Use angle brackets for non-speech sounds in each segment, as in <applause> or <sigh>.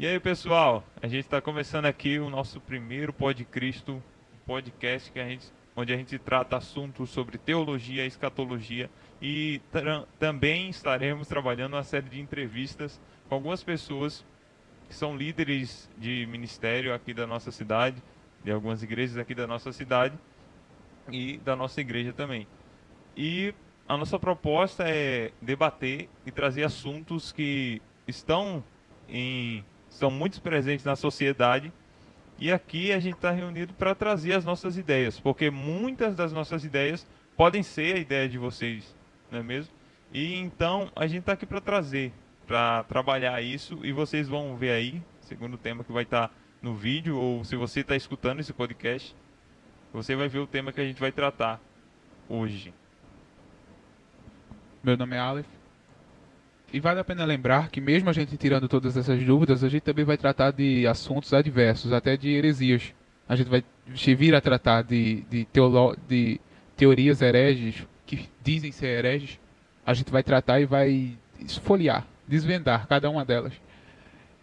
E aí, pessoal, a gente está começando aqui o nosso primeiro Pod Cristo, podcast que a gente, onde a gente trata assuntos sobre teologia, escatologia e também estaremos trabalhando uma série de entrevistas com algumas pessoas que são líderes de ministério aqui da nossa cidade, de algumas igrejas aqui da nossa cidade e da nossa igreja também. E a nossa proposta é debater e trazer assuntos que estão em são muito presentes na sociedade. E aqui a gente está reunido para trazer as nossas ideias, porque muitas das nossas ideias podem ser a ideia de vocês, não é mesmo? E então a gente está aqui para trazer, para trabalhar isso e vocês vão ver aí, segundo o tema que vai estar tá no vídeo, ou se você está escutando esse podcast, você vai ver o tema que a gente vai tratar hoje. Meu nome é Aleph. E vale a pena lembrar que mesmo a gente tirando todas essas dúvidas, a gente também vai tratar de assuntos adversos, até de heresias. A gente vai vir a tratar de, de, teolo, de teorias hereges, que dizem ser hereges. A gente vai tratar e vai esfoliar, desvendar cada uma delas.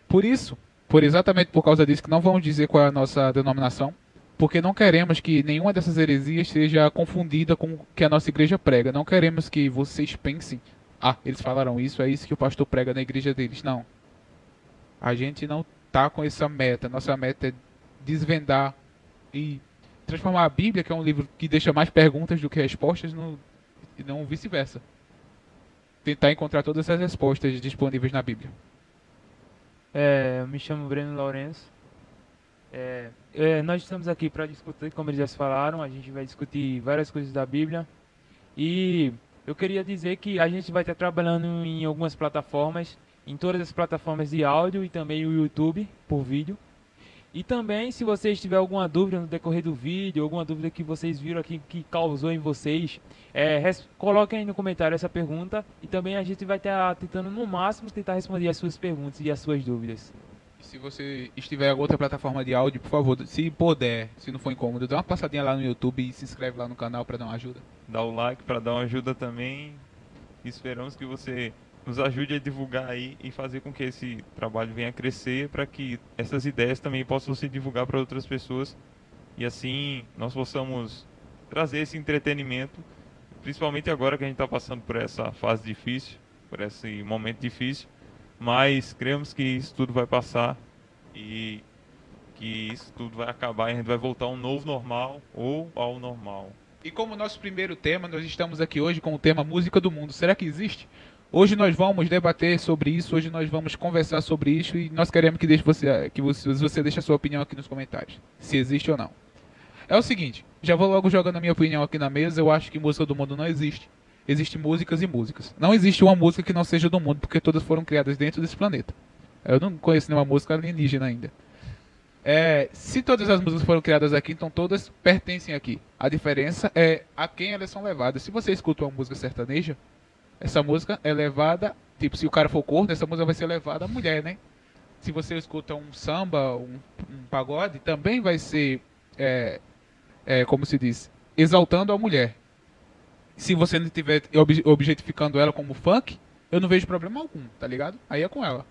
Por isso, por exatamente por causa disso, que não vamos dizer qual é a nossa denominação, porque não queremos que nenhuma dessas heresias seja confundida com o que a nossa igreja prega. Não queremos que vocês pensem ah, eles falaram isso, é isso que o pastor prega na igreja deles. Não. A gente não tá com essa meta. Nossa meta é desvendar e transformar a Bíblia, que é um livro que deixa mais perguntas do que respostas, no, e não vice-versa. Tentar encontrar todas as respostas disponíveis na Bíblia. É, eu me chamo Breno Lourenço. É, é, nós estamos aqui para discutir, como eles já falaram, a gente vai discutir várias coisas da Bíblia. E eu queria dizer que a gente vai estar trabalhando em algumas plataformas, em todas as plataformas de áudio e também o YouTube por vídeo. E também, se vocês tiverem alguma dúvida no decorrer do vídeo, alguma dúvida que vocês viram aqui que causou em vocês, é, coloquem aí no comentário essa pergunta e também a gente vai estar tentando no máximo tentar responder as suas perguntas e as suas dúvidas. Se você estiver em outra plataforma de áudio, por favor, se puder, se não for incômodo, dá uma passadinha lá no YouTube e se inscreve lá no canal para dar uma ajuda. Dá o like para dar uma ajuda também. Esperamos que você nos ajude a divulgar aí e fazer com que esse trabalho venha a crescer para que essas ideias também possam se divulgar para outras pessoas. E assim nós possamos trazer esse entretenimento, principalmente agora que a gente está passando por essa fase difícil, por esse momento difícil, mas cremos que isso tudo vai passar e que isso tudo vai acabar e a gente vai voltar a um novo normal ou ao normal. E como nosso primeiro tema, nós estamos aqui hoje com o tema Música do Mundo. Será que existe? Hoje nós vamos debater sobre isso, hoje nós vamos conversar sobre isso e nós queremos que, deixe você, que você, você deixe a sua opinião aqui nos comentários, se existe ou não. É o seguinte, já vou logo jogando a minha opinião aqui na mesa, eu acho que música do mundo não existe. Existem músicas e músicas. Não existe uma música que não seja do mundo, porque todas foram criadas dentro desse planeta. Eu não conheço nenhuma música alienígena ainda. É, se todas as músicas foram criadas aqui, então todas pertencem aqui. A diferença é a quem elas são levadas. Se você escuta uma música sertaneja, essa música é levada, tipo, se o cara for corno, essa música vai ser levada à mulher, né? Se você escuta um samba, um, um pagode, também vai ser, é, é, como se diz, exaltando a mulher. Se você não estiver objetificando ela como funk, eu não vejo problema algum, tá ligado? Aí é com ela.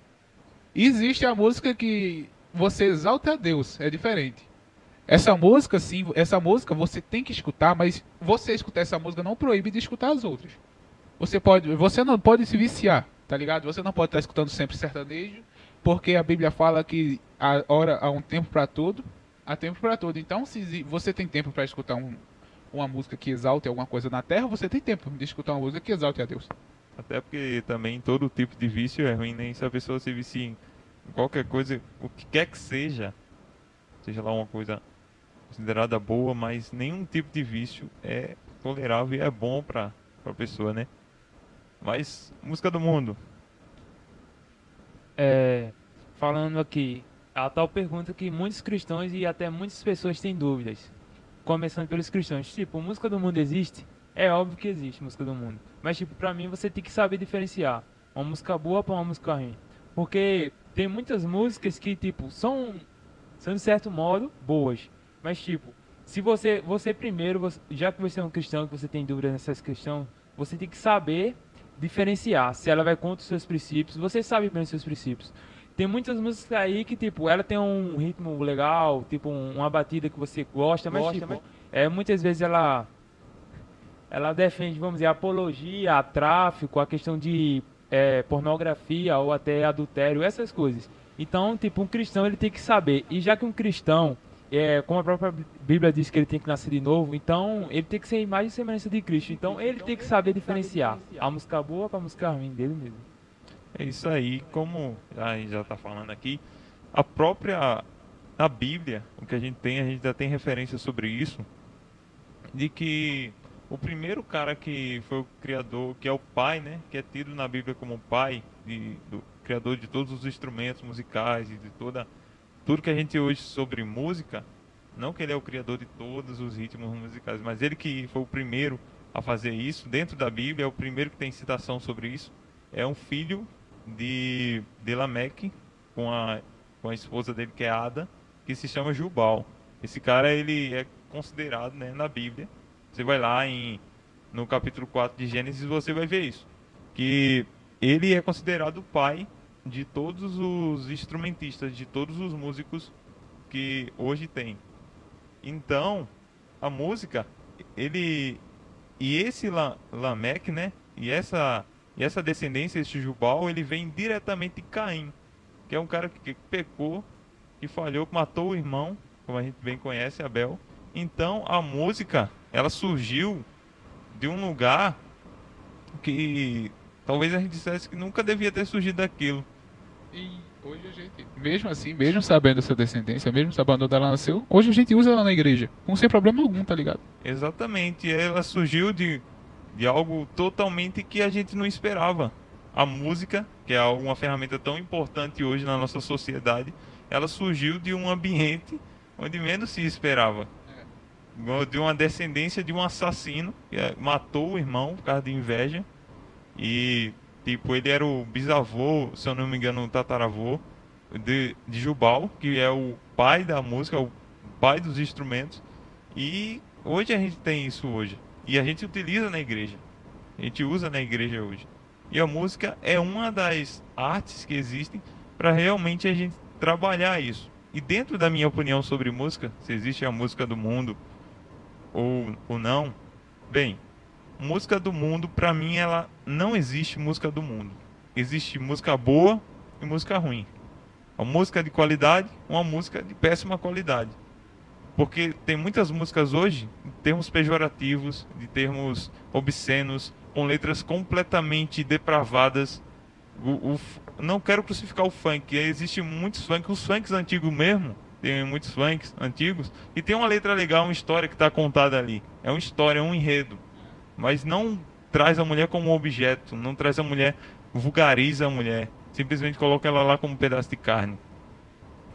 Existe a música que você exalta a Deus, é diferente. Essa música, sim, essa música você tem que escutar, mas você escutar essa música não proíbe de escutar as outras. Você pode, você não pode se viciar, tá ligado? Você não pode estar escutando sempre sertanejo, porque a Bíblia fala que a hora há um tempo para tudo, há tempo para tudo. Então, se você tem tempo para escutar um, uma música que exalte alguma coisa na terra, você tem tempo de escutar uma música que exalte a Deus. Até porque também todo tipo de vício é ruim, nem né? se a pessoa se vicia em qualquer coisa, o que quer que seja, seja lá uma coisa considerada boa, mas nenhum tipo de vício é tolerável e é bom para a pessoa, né? Mas, música do mundo. É, falando aqui, a tal pergunta que muitos cristãos e até muitas pessoas têm dúvidas. Começando pelos cristãos, tipo, música do mundo existe? É óbvio que existe música do mundo. Mas, tipo, pra mim você tem que saber diferenciar uma música boa para uma música ruim. Porque tem muitas músicas que, tipo, são, são de certo modo boas. Mas, tipo, se você, você primeiro, você, já que você é um cristão, que você tem dúvida nessas questões, você tem que saber diferenciar se ela vai contra os seus princípios. Você sabe bem os seus princípios. Tem muitas músicas aí que, tipo, ela tem um ritmo legal, tipo, um- uma batida que você gosta, mas, tipo, é, muitas vezes ela ela defende, vamos dizer, apologia a tráfico, a questão de é, pornografia ou até adultério, essas coisas. Então, tipo, um cristão ele tem que saber. E já que um cristão, é, como a própria Bíblia diz que ele tem que nascer de novo, então ele tem que ser a imagem e semelhança de Cristo. Então ele tem que saber diferenciar a música boa para a música ruim dele mesmo. É isso aí, como a gente já está falando aqui, a própria a Bíblia, o que a gente tem, a gente já tem referência sobre isso, de que o primeiro cara que foi o criador, que é o pai, né, que é tido na Bíblia como pai, de, do criador de todos os instrumentos musicais e de toda tudo que a gente hoje sobre música, não que ele é o criador de todos os ritmos musicais, mas ele que foi o primeiro a fazer isso dentro da Bíblia, é o primeiro que tem citação sobre isso, é um filho de, de Lameque com a, com a esposa dele que é Ada, que se chama Jubal. Esse cara ele é considerado né, na Bíblia. Você vai lá em, no capítulo 4 de Gênesis você vai ver isso. Que ele é considerado o pai de todos os instrumentistas, de todos os músicos que hoje tem. Então, a música, ele e esse La, Lameque, né? E essa e essa descendência, esse Jubal, ele vem diretamente de Caim, que é um cara que, pecou, que falhou, que matou o irmão, como a gente bem conhece, Abel. Então, a música, ela surgiu de um lugar que talvez a gente dissesse que nunca devia ter surgido daquilo. E hoje a gente, mesmo assim, mesmo sabendo essa descendência, mesmo sabendo onde ela nasceu, hoje a gente usa ela na igreja, com sem problema algum, tá ligado? Exatamente, ela surgiu de, de algo totalmente que a gente não esperava. A música, que é uma ferramenta tão importante hoje na nossa sociedade, ela surgiu de um ambiente onde menos se esperava. De uma descendência de um assassino que eh, matou o irmão por causa de inveja. E, tipo, ele era o bisavô, se eu não me engano, o tataravô de, de Jubal, que é o pai da música, o pai dos instrumentos. E hoje a gente tem isso hoje. E a gente utiliza na igreja. A gente usa na igreja hoje. E a música é uma das artes que existem para realmente a gente trabalhar isso. E dentro da minha opinião sobre música, se existe a música do mundo ou, ou não, bem, música do mundo, para mim, ela não existe música do mundo. Existe música boa e música ruim. Uma música de qualidade, uma música de péssima qualidade. Porque tem muitas músicas hoje, em termos pejorativos, de termos obscenos, com letras completamente depravadas. O, o, não quero crucificar o funk, existem muitos funks, os funks antigos mesmo, tem muitos funks antigos, e tem uma letra legal, uma história que está contada ali. É uma história, é um enredo. Mas não traz a mulher como objeto, não traz a mulher, vulgariza a mulher, simplesmente coloca ela lá como um pedaço de carne.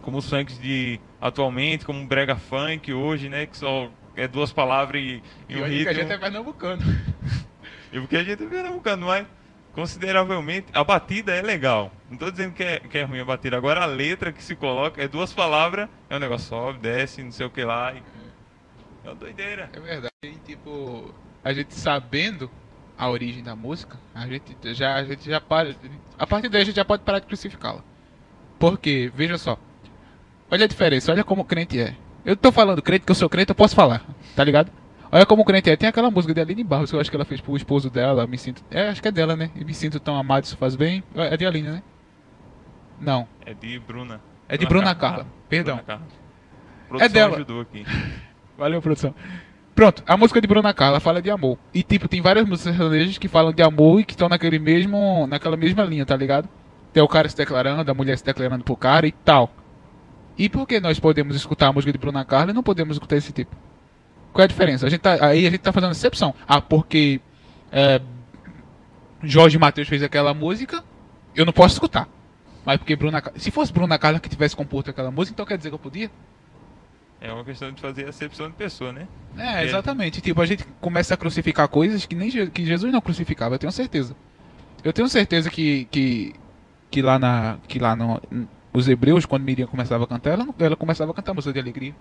Como os funks de atualmente, como o brega funk hoje, né, que só é duas palavras e, e, E um ritmo. que a gente é pernambucano. <laughs> E porque a gente é pernambucano, mas consideravelmente a batida é legal. Não tô dizendo que é, que é ruim a batida. Agora a letra que se coloca é duas palavras, é um negócio sobe, desce, não sei o que lá. e- É uma doideira. É verdade. E, tipo, a gente sabendo a origem da música, a gente já, a gente já para. A partir daí a gente já pode parar de crucificá-la. Porque, veja só. Olha a diferença, olha como o crente é. Eu tô falando crente, que eu sou crente, eu posso falar, tá ligado? Olha como o crente é. Tem aquela música de Aline Barros que eu acho que ela fez pro esposo dela. Me sinto. É, acho que é dela, né? E me sinto tão amado, isso faz bem. É de Aline, né? Não. É de Bruna. É de Bruna Carla. Perdão. Bruna Carla. A produção dela. ajudou aqui. <laughs> Valeu, produção. Pronto, a música de Bruna Carla fala de amor. E tipo, tem várias músicas sertanejas que falam de amor e que estão naquele mesmo, naquela mesma linha, tá ligado? Tem o cara se declarando, a mulher se declarando pro cara e tal. E por que nós podemos escutar a música de Bruna Carla e não podemos escutar esse tipo? Qual é a diferença? A gente tá, aí a gente tá fazendo exceção. Ah, porque é, Jorge Matheus fez aquela música, eu não posso escutar. Mas porque Bruna Carla. Se fosse Bruna Carla que tivesse composto aquela música, então quer dizer que eu podia? É uma questão de fazer acepção de pessoa, né? É, exatamente. Tipo, a gente começa a crucificar coisas que nem que Jesus não crucificava, eu tenho certeza. Eu tenho certeza que, que, que lá na. que lá no, os hebreus, quando Miriam começava a cantar, ela, não- ela começava a cantar música de alegria.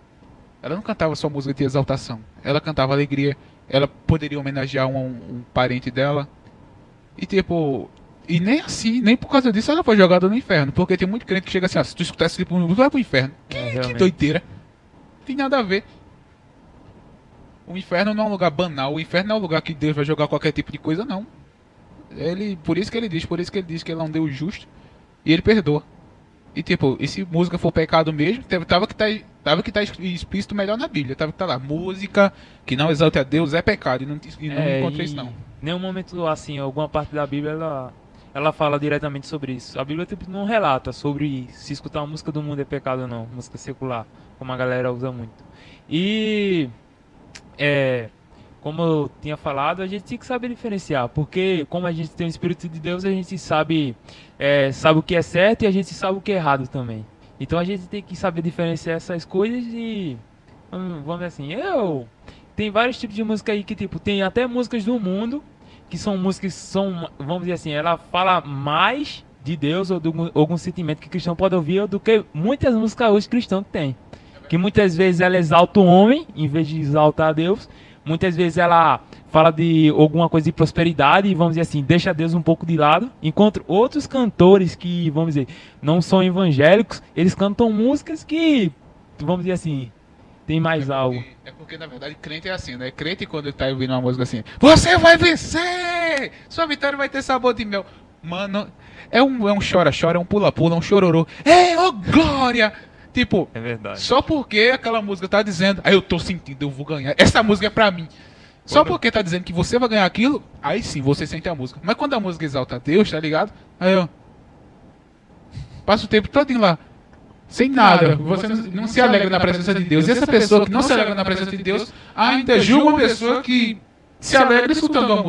Ela não cantava só música de exaltação. Ela cantava alegria. Ela poderia homenagear um, um parente dela. E tipo, E nem assim, nem por causa disso ela foi jogada no inferno. Porque tem muito crente que chega assim, ó, se tu escutar esse clipe, tu vai pro inferno. É, Que, que realmente. doideira. Não tem nada a ver. O inferno não é um lugar banal. O inferno não é um lugar que Deus vai jogar qualquer tipo de coisa, não. Ele, por isso que ele diz, por isso que ele diz que ele é um Deus justo. E ele perdoa. E tipo, e se música for pecado mesmo, tava que tá, tava que tá explícito melhor na Bíblia. Tava que tá lá, música que não exalte a Deus é pecado. E não, e não É, encontrei isso não. Nenhum momento, assim, alguma parte da Bíblia, ela, ela fala diretamente sobre isso. A Bíblia, tipo, não relata sobre se escutar uma música do mundo é pecado ou não, música secular, como a galera usa muito. E, é, como eu tinha falado, a gente tem que saber diferenciar, porque como a gente tem o Espírito de Deus, a gente sabe, é, sabe o que é certo e a gente sabe o que é errado também. Então a gente tem que saber diferenciar essas coisas e, vamos dizer assim, eu tem vários tipos de música aí que, tipo, tem até músicas do mundo, que são músicas que são, vamos dizer assim, ela fala mais de Deus ou de algum, sentimento que o cristão pode ouvir do que muitas músicas hoje cristãos têm. Que muitas vezes ela exalta o homem, em vez de exaltar Deus. Muitas vezes ela fala de alguma coisa de prosperidade e, vamos dizer assim, deixa Deus um pouco de lado. Enquanto outros cantores que, vamos dizer, não são evangélicos, eles cantam músicas que, vamos dizer assim, tem mais é algo. Porque, é porque, na verdade, crente é assim, né? Crente, quando ele tá ouvindo uma música assim, você vai vencer! Sua vitória vai ter sabor de mel. Mano, é um é um chora-chora, é um pula-pula, é um chororô. É, ô glória! Tipo, É verdade. só porque aquela música tá dizendo, aí eu tô sentindo, eu vou ganhar. Essa música é pra mim. Só Quando- porque tá dizendo que você vai ganhar aquilo, aí sim você sente a música. Mas quando a música exalta Deus, tá ligado? Aí ó. Passa o tempo todo lá. Sem nada. Você não, não se alegra na presença de Deus. E essa pessoa que não se alegra na presença de Deus ainda julga uma pessoa que se alegra escutando a música.